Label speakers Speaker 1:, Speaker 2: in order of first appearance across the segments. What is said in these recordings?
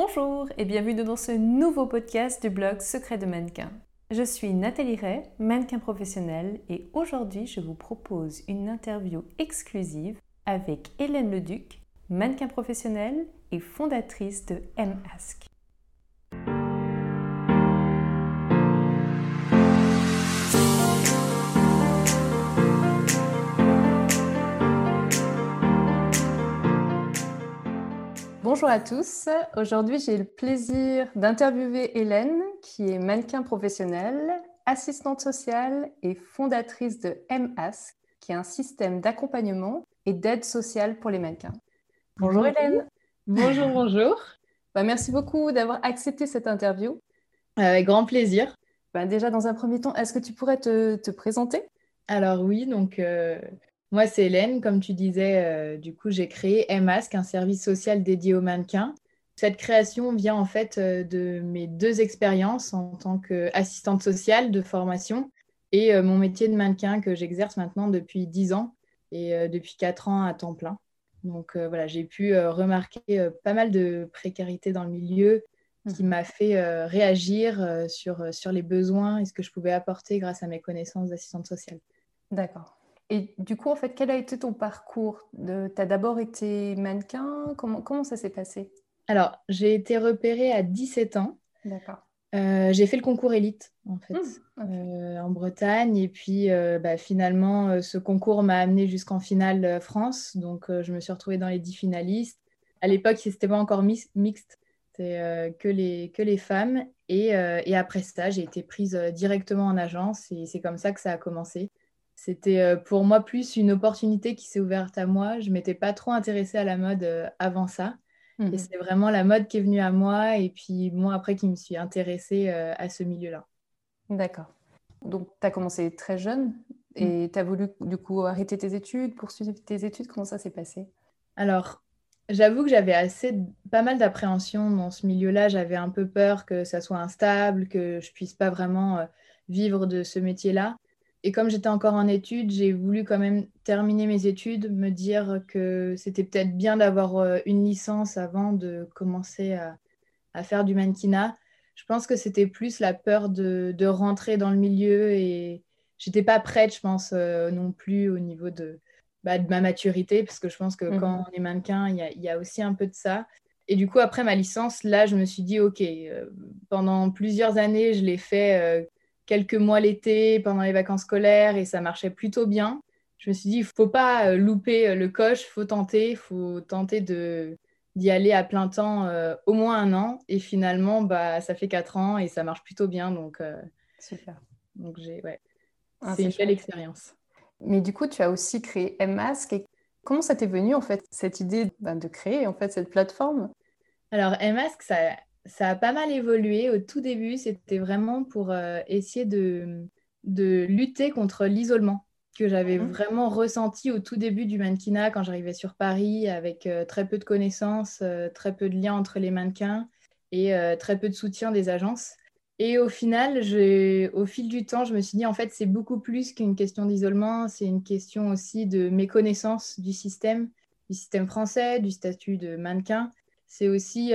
Speaker 1: Bonjour et bienvenue dans ce nouveau podcast du blog Secret de mannequin. Je suis Nathalie Ray, mannequin professionnel et aujourd'hui je vous propose une interview exclusive avec Hélène Leduc, mannequin professionnel et fondatrice de M-Ask. Bonjour à tous. Aujourd'hui, j'ai le plaisir d'interviewer Hélène, qui est mannequin professionnelle, assistante sociale et fondatrice de MASK, qui est un système d'accompagnement et d'aide sociale pour les mannequins. Bonjour, Hélène.
Speaker 2: Bonjour, bonjour.
Speaker 1: Bah, merci beaucoup d'avoir accepté cette interview.
Speaker 2: Avec grand plaisir.
Speaker 1: Bah, déjà, dans un premier temps, est-ce que tu pourrais te, présenter?
Speaker 2: Alors oui, donc euh, moi, c'est Hélène. Comme tu disais, euh, du coup, j'ai créé MASK, un service social dédié aux mannequins. Cette création vient en fait euh, de mes deux expériences en tant qu'assistante sociale de formation et euh, mon métier de mannequin que j'exerce maintenant depuis 10 ans et depuis 4 ans à temps plein. Donc voilà, j'ai pu remarquer pas mal de précarité dans le milieu qui mmh. m'a fait réagir sur, sur les besoins et ce que je pouvais apporter grâce à mes connaissances d'assistante sociale.
Speaker 1: D'accord. Et du coup, en fait, quel a été ton parcours Tu as d'abord été mannequin? Comment, comment ça s'est passé?
Speaker 2: Alors, j'ai été repérée à 17 ans. D'accord. Euh, j'ai fait le concours élite en fait mmh, euh, en Bretagne et puis euh, bah, finalement ce concours m'a amené jusqu'en finale France donc je me suis retrouvée dans les 10 finalistes. À l'époque c'était pas encore mixte, c'était que, les, que les femmes et, et après ça j'ai été prise directement en agence et c'est comme ça que ça a commencé. C'était euh, pour moi plus une opportunité qui s'est ouverte à moi. Je m'étais pas trop intéressée à la mode euh, avant ça. Et mhm. c'est vraiment la mode qui est venue à moi et puis moi après qui me suis intéressée euh, à ce milieu-là.
Speaker 1: D'accord. Donc tu as commencé très jeune et mm. tu as voulu du coup arrêter tes études, poursuivre tes études. Comment ça s'est passé?
Speaker 2: Alors, j'avoue que j'avais assez pas mal d'appréhension dans ce milieu-là. J'avais un peu peur que ça soit instable, que je puisse pas vraiment vivre de ce métier-là. Et comme j'étais encore en études, j'ai voulu quand même terminer mes études, me dire que c'était peut-être bien d'avoir euh, une licence avant de commencer à, faire du mannequinat. Je pense que c'était plus la peur de, rentrer dans le milieu et j'étais pas prête, je pense, euh, non plus au niveau de, bah, de ma maturité, parce que je pense que mmh quand on est mannequin, il y, a aussi un peu de ça. Et du coup, après ma licence, là, je me suis dit, OK, euh, pendant plusieurs années, je l'ai fait quelques mois l'été, pendant les vacances scolaires, et ça marchait plutôt bien. Je me suis dit, il ne faut pas euh, louper euh, le coche, il faut tenter, il faut tenter de, d'y aller à plein temps euh, au moins un an. Et finalement, bah, ça fait quatre ans et ça marche plutôt bien. Donc,
Speaker 1: Super.
Speaker 2: Donc, j'ai, ouais. Ah, c'est une belle expérience.
Speaker 1: Mais du coup, tu as aussi créé M-Mask. comment ça t'est venu, en fait, cette idée ben, de créer, en fait, cette plateforme?
Speaker 2: Alors, M-Mask, ça, ça a pas mal évolué. Au tout début, c'était vraiment pour euh, essayer de, de, lutter contre l'isolement que j'avais mhm. vraiment ressenti au tout début du mannequinat quand j'arrivais sur Paris avec euh, très peu de connaissances, euh, très peu de liens entre les mannequins et très peu de soutien des agences. Et au final, au fil du temps, je me suis dit, en fait, c'est beaucoup plus qu'une question d'isolement, c'est une question aussi de méconnaissance du système, du système français, du statut de mannequin. C'est aussi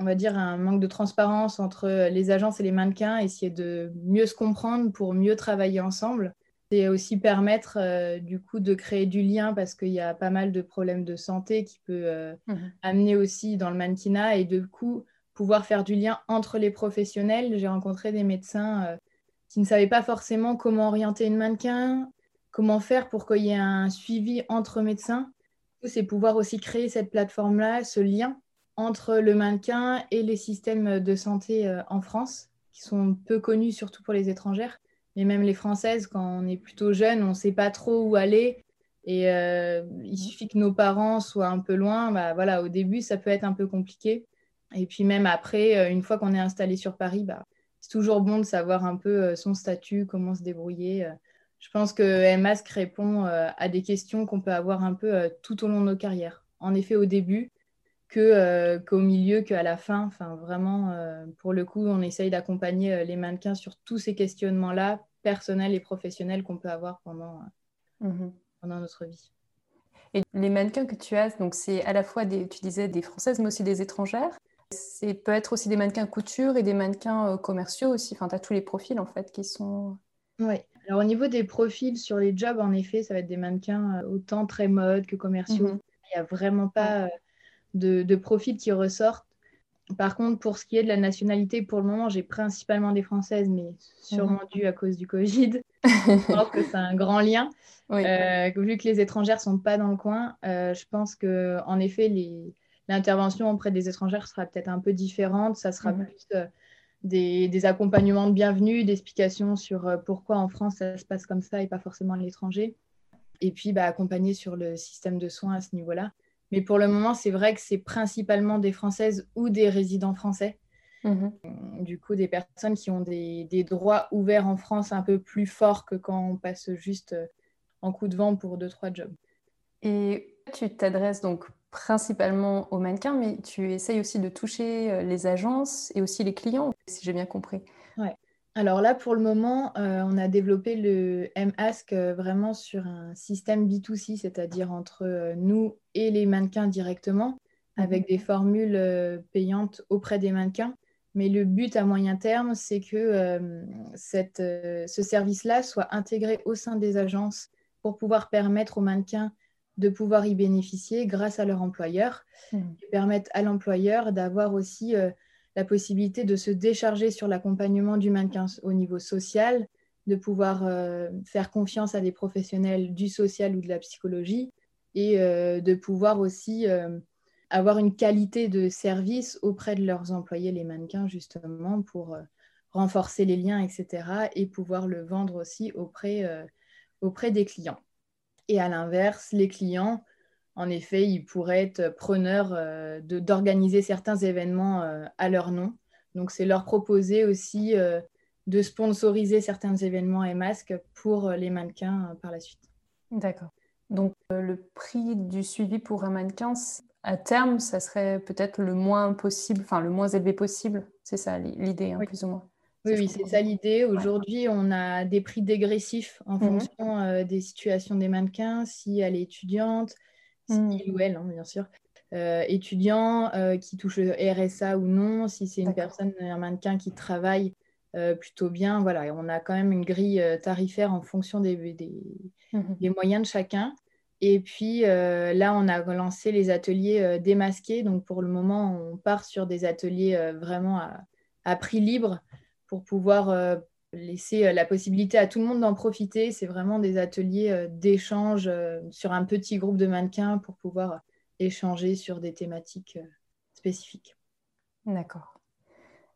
Speaker 2: on va dire, un manque de transparence entre les agences et les mannequins, essayer de mieux se comprendre pour mieux travailler ensemble. Et aussi permettre euh, du coup de créer du lien parce qu'il y a pas mal de problèmes de santé qui peut euh, mhm. amener aussi dans le mannequinat et du coup pouvoir faire du lien entre les professionnels. J'ai rencontré des médecins euh, qui ne savaient pas forcément comment orienter une mannequin, comment faire pour qu'il y ait un suivi entre médecins. C'est pouvoir aussi créer cette plateforme-là, ce lien entre le mannequin et les systèmes de santé euh, en France, qui sont peu connus surtout pour les étrangères. Mais même les Françaises, quand on est plutôt jeune, on ne sait pas trop où aller. Et euh, il suffit que nos parents soient un peu loin. Bah, voilà, au début, ça peut être un peu compliqué. Et puis même après, euh, une fois qu'on est installé sur Paris, bah, c'est toujours bon de savoir un peu son statut, comment se débrouiller. Je pense que MASC répond à des questions qu'on peut avoir un peu tout au long de nos carrières. En effet, au début, euh, qu'au milieu, qu'à la fin. Enfin, vraiment, euh, pour le coup, on essaye d'accompagner euh, les mannequins sur tous ces questionnements-là, personnels et professionnels qu'on peut avoir pendant, mhm. pendant notre vie.
Speaker 1: Et les mannequins que tu as, donc c'est à la fois des, tu disais des françaises, mais aussi des étrangères. C'est peut être aussi des mannequins couture et des mannequins commerciaux aussi. Enfin, tu as tous les profils en fait qui sont.
Speaker 2: Oui. Alors au niveau des profils sur les jobs, en effet, ça va être des mannequins autant très mode que commerciaux. Mhm. Il n'y a vraiment pas de, de profils qui ressortent. Par contre, pour ce qui est de la nationalité, pour le moment, j'ai principalement des Françaises, mais sûrement dû à cause du Covid. je pense que c'est un grand lien. Euh, vu que les étrangères ne sont pas dans le coin, euh, je pense qu'en effet, l'intervention auprès des étrangères sera peut-être un peu différente. Ça sera mhm. plus euh, des, accompagnements de bienvenue, d'explications sur pourquoi en France ça se passe comme ça et pas forcément à l'étranger. Et puis, bah, accompagner sur le système de soins à ce niveau-là. Mais pour le moment, c'est vrai que c'est principalement des Françaises ou des résidents français. Mhm. Du coup, des personnes qui ont des, droits ouverts en France un peu plus forts que quand on passe juste euh, en coup de vent pour deux, trois jobs.
Speaker 1: Et tu t'adresses donc principalement aux mannequins, mais tu essayes aussi de toucher euh, les agences et aussi les clients, si j'ai bien compris.
Speaker 2: Ouais. Alors là, pour le moment, euh, on a développé le M-Ask euh, vraiment sur un système B2C, c'est-à-dire entre euh, nous et les mannequins directement, mhm. avec des formules payantes auprès des mannequins. Mais le but à moyen terme, c'est que ce service-là soit intégré au sein des agences pour pouvoir permettre aux mannequins de pouvoir y bénéficier grâce à leur employeur mhm. et permettre à l'employeur d'avoir aussi la possibilité de se décharger sur l'accompagnement du mannequin au niveau social, de pouvoir euh, faire confiance à des professionnels du social ou de la psychologie et euh, de pouvoir aussi euh, avoir une qualité de service auprès de leurs employés, les mannequins, justement, pour renforcer les liens, etc. et pouvoir le vendre aussi auprès, auprès des clients. Et à l'inverse, les clients en effet, ils pourraient être preneurs euh, d'organiser certains événements euh, à leur nom. Donc, c'est leur proposer aussi euh, de sponsoriser certains événements et masques pour les mannequins par la suite.
Speaker 1: D'accord. Donc, le prix du suivi pour un mannequin, à terme, ça serait peut-être le moins possible, enfin le moins élevé possible. C'est ça l'idée, hein, plus ou moins.
Speaker 2: Oui, oui c'est ça l'idée. Aujourd'hui, on a des prix dégressifs en mhm. fonction des situations des mannequins. Si elle est étudiante, Il ou elle, hein, bien sûr. Euh, étudiant euh, qui touche le RSA ou non, si c'est une personne, un mannequin qui travaille euh, plutôt bien. Voilà, on a quand même une grille tarifaire en fonction des, mm-hmm. des, moyens de chacun. Et puis là, on a lancé les ateliers démasqués. Donc pour le moment, on part sur des ateliers vraiment à, à, prix libre pour pouvoir laisser euh, la possibilité à tout le monde d'en profiter. C'est vraiment des ateliers euh, d'échange euh, sur un petit groupe de mannequins pour pouvoir échanger sur des thématiques spécifiques.
Speaker 1: D'accord.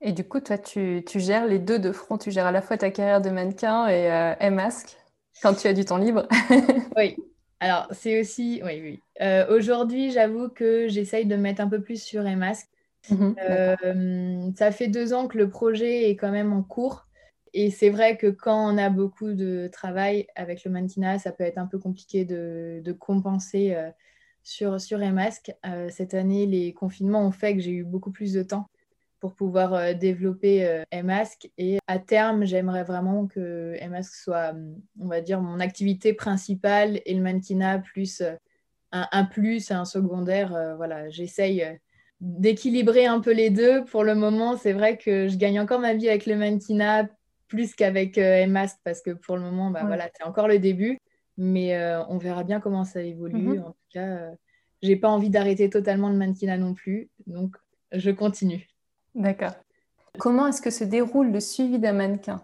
Speaker 1: Et du coup, toi, tu, gères les deux de front. Tu gères à la fois ta carrière de mannequin et euh, masque quand tu as du temps libre.
Speaker 2: oui. Alors, c'est aussi... Oui, oui. Aujourd'hui, j'avoue que j'essaye de mettre un peu plus sur M-Masque. Mhm, ça fait deux ans que le projet est quand même en cours. Et c'est vrai que quand on a beaucoup de travail avec le mannequinat, ça peut être un peu compliqué de, compenser euh, sur, sur masque euh, cette année, les confinements ont fait que j'ai eu beaucoup plus de temps pour pouvoir euh, développer masque Et à terme, j'aimerais vraiment que masque soit, on va dire, mon activité principale et le mannequinat plus un, un plus, un secondaire. voilà, j'essaye d'équilibrer un peu les deux. Pour le moment, c'est vrai que je gagne encore ma vie avec le mannequinat plus qu'avec euh, parce que pour le moment, bah, voilà, c'est encore le début. Mais euh, on verra bien comment ça évolue. Mhm. En tout cas, euh, j'ai pas envie d'arrêter totalement le mannequinat non plus. Donc, je continue.
Speaker 1: D'accord. Comment est-ce que se déroule le suivi d'un mannequin?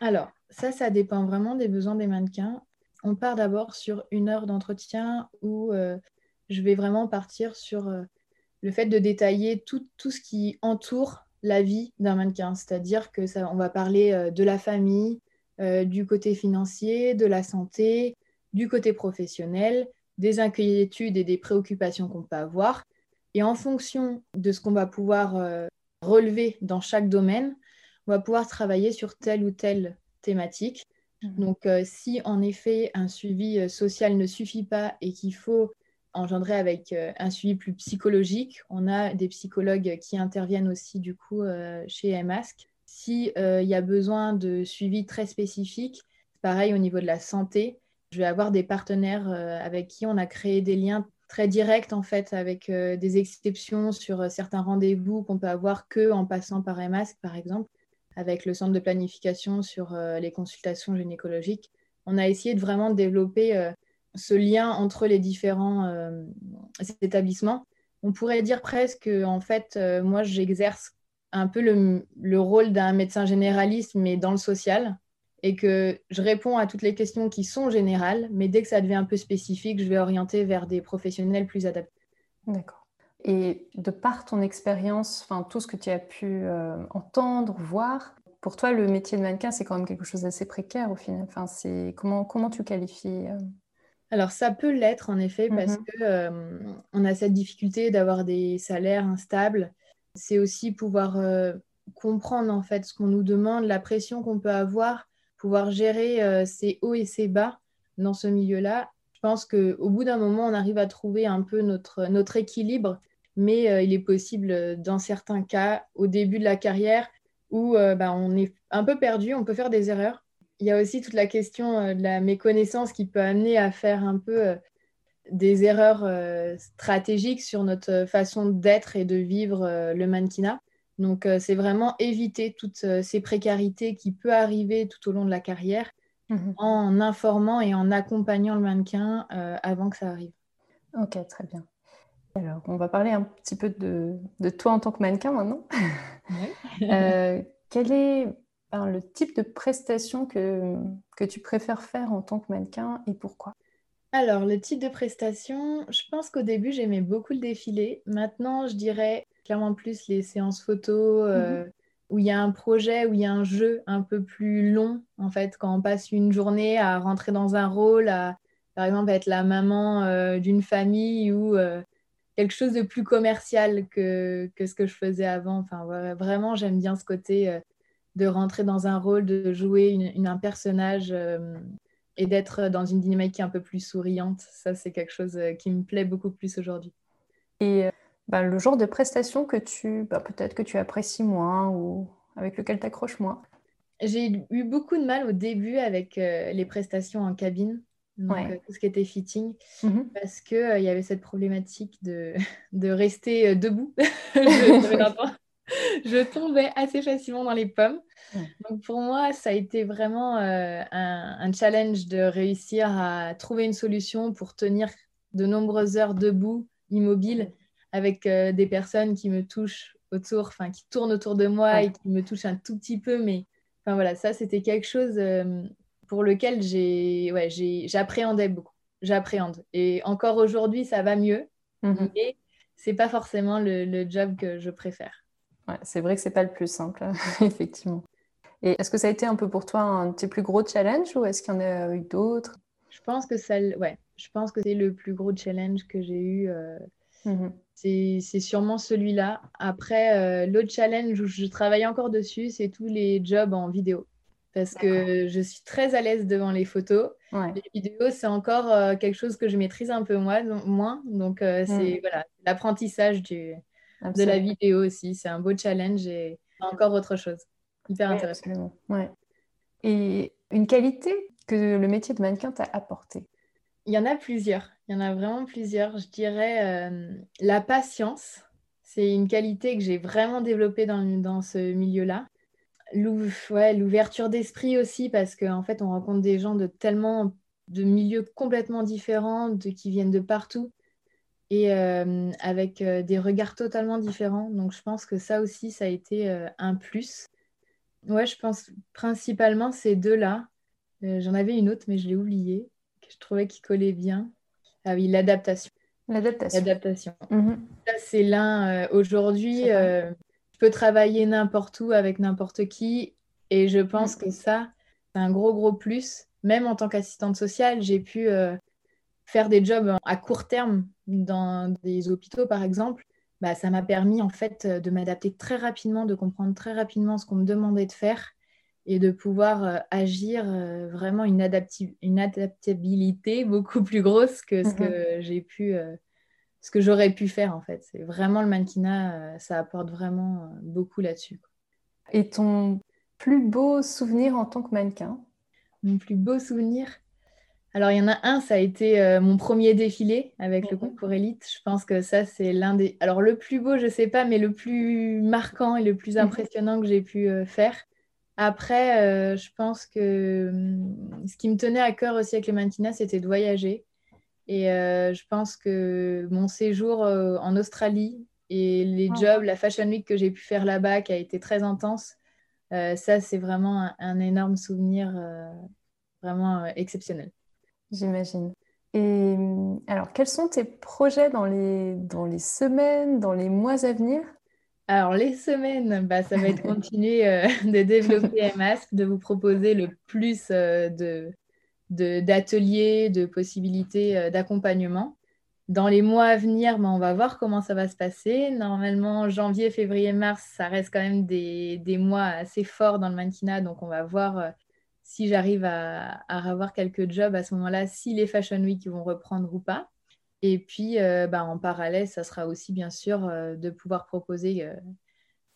Speaker 2: Alors, ça, ça dépend vraiment des besoins des mannequins. On part d'abord sur une heure d'entretien où euh, je vais vraiment partir sur le fait de détailler tout, tout, ce qui entoure la vie d'un mannequin. C'est-à-dire que ça, on va parler euh, de la famille, euh, du côté financier, de la santé, du côté professionnel, des inquiétudes et des préoccupations qu'on peut avoir. Et en fonction de ce qu'on va pouvoir euh, relever dans chaque domaine, on va pouvoir travailler sur telle ou telle thématique. Mmh. Donc, si en effet un suivi social ne suffit pas et qu'il faut engendré avec euh, un suivi plus psychologique. On a des psychologues qui interviennent aussi du coup euh, chez MASC. S'il euh, y a besoin de suivi très spécifique, pareil au niveau de la santé, je vais avoir des partenaires avec qui on a créé des liens très direct en fait, avec des exceptions sur certains rendez-vous qu'on peut avoir que en passant par EMASC, par exemple, avec le centre de planification sur les consultations gynécologiques. On a essayé de vraiment développer ce lien entre les différents établissements. On pourrait dire presque en fait, moi, j'exerce un peu le, rôle d'un médecin généraliste, mais dans le social, et que je réponds à toutes les questions qui sont générales, mais dès que ça devient un peu spécifique, je vais orienter vers des professionnels plus adaptés.
Speaker 1: D'accord. Et de par ton expérience, enfin tout ce que tu as pu euh, entendre, voir, pour toi, le métier de mannequin, c'est quand même quelque chose d'assez précaire au final. Enfin, c'est comment comment tu qualifies euh?
Speaker 2: Alors ça peut l'être en effet parce qu'on mmh que euh, on a cette difficulté d'avoir des salaires instables c'est aussi pouvoir euh, comprendre en fait ce qu'on nous demande, la pression qu'on peut avoir, pouvoir gérer euh, ses hauts et ses bas dans ce milieu-là. Je pense qu'au bout d'un moment, on arrive à trouver un peu notre, notre équilibre, mais il est possible dans certains cas, au début de la carrière, où bah, on est un peu perdu, on peut faire des erreurs. Il y a aussi toute la question de la méconnaissance qui peut amener à faire un peu des erreurs euh, stratégiques sur notre façon d'être et de vivre euh, le mannequinat. Donc, euh, c'est vraiment éviter toutes ces précarités qui peuvent arriver tout au long de la carrière mhm. en informant et en accompagnant le mannequin avant que ça arrive.
Speaker 1: Ok, très bien. Alors, on va parler un petit peu de, toi en tant que mannequin maintenant. quel est le type de prestation que tu préfères faire en tant que mannequin et pourquoi?
Speaker 2: Alors, le type de prestation, je pense qu'au début, j'aimais beaucoup le défilé. Maintenant, je dirais clairement plus les séances photos, euh, mhm. où il y a un projet, où il y a un jeu un peu plus long, en fait, quand on passe une journée à rentrer dans un rôle, à, par exemple, être la maman euh, d'une famille ou euh, quelque chose de plus commercial que, ce que je faisais avant. Enfin, vraiment, j'aime bien ce côté de rentrer dans un rôle, de jouer un personnage et d'être dans une dynamique un peu plus souriante. Ça, c'est quelque chose euh, qui me plaît beaucoup plus aujourd'hui.
Speaker 1: Et euh, bah, le genre de prestation que tu, bah, peut-être que tu apprécies moins ou avec lequel tu accroches moins?
Speaker 2: J'ai eu beaucoup de mal au début avec euh, les prestations en cabine, donc tout ce qui était fitting, mm-hmm. parce qu'il il y avait cette problématique de, de rester debout. je tombais assez facilement dans les pommes. Donc pour moi, ça a été vraiment euh, un, challenge de réussir à trouver une solution pour tenir de nombreuses heures debout, immobile, avec euh, des personnes qui me touchent autour, enfin qui tournent autour de moi et qui me touchent un tout petit peu. Mais enfin voilà, ça c'était quelque chose euh, pour lequel j'ai, ouais, j'appréhendais beaucoup. J'appréhende. Et encore aujourd'hui, ça va mieux, mm-hmm. mais c'est pas forcément le job que je préfère
Speaker 1: c'est vrai que c'est pas le plus simple, effectivement. Et est-ce que ça a été un peu pour toi un de tes plus gros challenges ou est-ce qu'il y en a eu d'autres?
Speaker 2: Je pense que ça, ouais, je pense que c'est le plus gros challenge que j'ai eu. Euh, mmh c'est sûrement celui-là. Après, euh, l'autre challenge où je travaille encore dessus, c'est tous les jobs en vidéo. Parce que je suis très à l'aise devant les photos. Les vidéos, c'est encore euh, quelque chose que je maîtrise un peu moins. Donc, c'est mmh. voilà, l'apprentissage du, de la vidéo aussi. C'est un beau challenge et encore autre chose. Hyper intéressant.
Speaker 1: Ouais. Et une qualité que le métier de mannequin t'a apporté
Speaker 2: Il y en a plusieurs. Il y en a vraiment plusieurs. Je dirais euh, la patience. C'est une qualité que j'ai vraiment développée dans, dans ce milieu-là. L'ouverture d'esprit aussi, parce qu'en en fait, on rencontre des gens de tellement de milieux complètement différents, de, qui viennent de partout et euh, avec euh, des regards totalement différents. Donc je pense que ça aussi, ça a été euh, un plus. Ouais, je pense principalement ces deux-là. J'en avais une autre, mais je l'ai oubliée, que je trouvais qui collait bien. Ah oui, l'adaptation.
Speaker 1: L'adaptation.
Speaker 2: L'adaptation. Mhm. c'est l'un. Aujourd'hui, je peux travailler n'importe où avec n'importe qui. Et je pense mhm. que ça, c'est un gros, gros plus. Même en tant qu'assistante sociale, j'ai pu faire des jobs à court terme dans des hôpitaux, par exemple, bah, ça m'a permis en fait de m'adapter très rapidement, de comprendre très rapidement ce qu'on me demandait de faire et de pouvoir euh, agir euh, vraiment une, une, adaptabilité beaucoup plus grosse que ce que mhm. j'ai pu, euh, ce que j'aurais pu faire en fait. C'est vraiment le mannequinat, ça apporte vraiment beaucoup là-dessus.
Speaker 1: Et ton plus beau souvenir en tant que mannequin?
Speaker 2: Mon plus beau souvenir? Alors, il y en a un, ça a été euh, mon premier défilé avec le mhm. concours élite. Je pense que ça, c'est l'un des. Alors, le plus beau, je ne sais pas, mais le plus marquant et le plus mhm. impressionnant que j'ai pu euh, faire. Après, euh, je pense que hum, ce qui me tenait à cœur aussi avec les mannequinats, c'était de voyager. Et je pense que mon séjour en Australie et les ah. jobs, la Fashion Week que j'ai pu faire là-bas, qui a été très intense, ça, c'est vraiment un énorme souvenir, vraiment exceptionnel.
Speaker 1: J'imagine. Et euh, alors, quels sont tes projets dans les, dans les semaines, dans les mois à venir?
Speaker 2: Alors, les semaines, bah, ça va être continuer euh, de développer MASC, de vous proposer le plus euh, de, d'ateliers, de, possibilités d'accompagnement. Dans les mois à venir, bah, on va voir comment ça va se passer. Normalement, janvier, février, mars, ça reste quand même des, des mois assez forts dans le mannequinat, donc on va voir si j'arrive à, avoir quelques jobs à ce moment-là, si les Fashion Week vont reprendre ou pas. Et puis, euh, bah, en parallèle, ça sera aussi bien sûr euh, de pouvoir proposer euh,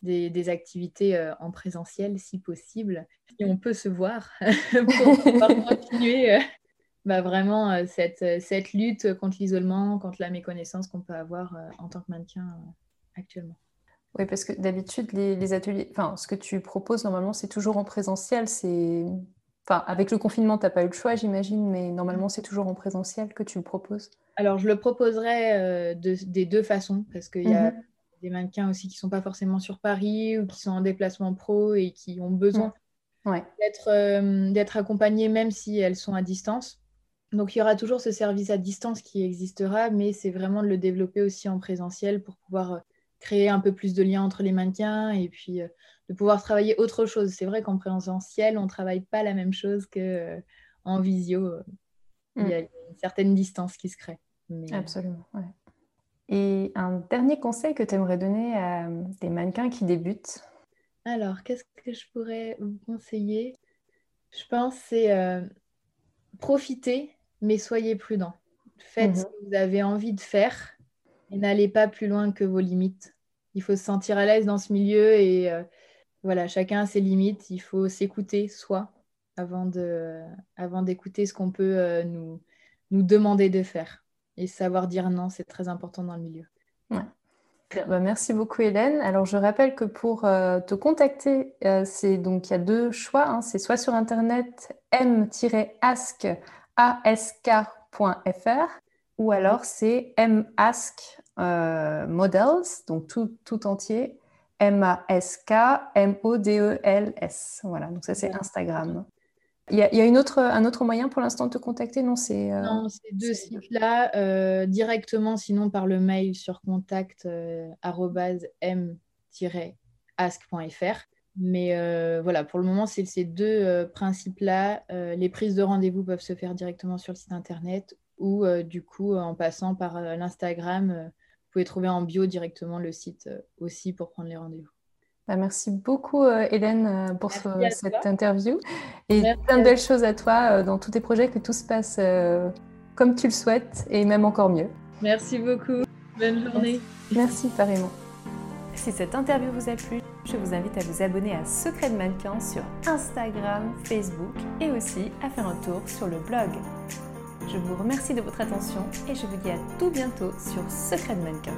Speaker 2: des, activités en présentiel si possible. Et on peut se voir pour pouvoir continuer bah, vraiment cette, cette, lutte contre l'isolement, contre la méconnaissance qu'on peut avoir en tant que mannequin actuellement.
Speaker 1: Oui, parce que d'habitude, les, les, ateliers, enfin, ce que tu proposes normalement, c'est toujours en présentiel. C'est avec le confinement, tu n'as pas eu le choix, j'imagine, mais normalement, c'est toujours en présentiel que tu le proposes.
Speaker 2: Alors, je le proposerai euh, des deux façons, parce qu'il y a mhm. des mannequins aussi qui ne sont pas forcément sur Paris ou qui sont en déplacement pro et qui ont besoin euh, d'être accompagnés, même si elles sont à distance. Donc, il y aura toujours ce service à distance qui existera, mais c'est vraiment de le développer aussi en présentiel pour pouvoir euh, créer un peu plus de liens entre les mannequins et puis de pouvoir travailler autre chose. C'est vrai qu'en présentiel, on ne travaille pas la même chose qu'en euh, en visio. Il y a mm. une certaine distance qui se crée.
Speaker 1: Absolument. Et un dernier conseil que tu aimerais donner à des mannequins qui débutent?
Speaker 2: Alors, qu'est-ce que je pourrais vous conseiller? Je pense c'est euh, profiter, mais soyez prudent. Faites ce mhm. que vous avez envie de faire et n'allez pas plus loin que vos limites. Il faut se sentir à l'aise dans ce milieu et euh, voilà, chacun a ses limites. Il faut s'écouter soi avant de, avant d'écouter ce qu'on peut euh, nous, nous demander de faire. Et savoir dire non, c'est très important dans le milieu.
Speaker 1: Bah, merci beaucoup Hélène. Alors je rappelle que pour euh, te contacter, euh, c'est donc il y a deux choix. Hein. c'est soit sur internet m-ask.fr ou alors c'est mask models, donc tout, tout entier M-A-S-K-M-O-D-E-L-S. Voilà, donc ça c'est Instagram. Il y a, une autre, un autre moyen pour l'instant de te contacter? Non, c'est
Speaker 2: euh, non, ces deux sites-là, euh, directement, sinon par le mail sur contact euh, m-ask.fr. Mais voilà, pour le moment, c'est ces deux principes-là. les prises de rendez-vous peuvent se faire directement sur le site internet ou du coup en passant par l'Instagram vous pouvez trouver en bio directement le site euh, aussi pour prendre les rendez-vous.
Speaker 1: Bah, merci beaucoup euh, Hélène euh, pour cette interview et plein de belles choses à toi dans tous tes projets, que tout se passe comme tu le souhaites et même encore mieux.
Speaker 2: Merci beaucoup. Bonne journée.
Speaker 1: Merci, pareillement. Si cette interview vous a plu, je vous invite à vous abonner à Secret de Mannequin sur Instagram, Facebook et aussi à faire un tour sur le blog je vous remercie de votre attention et je vous dis à tout bientôt sur Secret de Mannequin.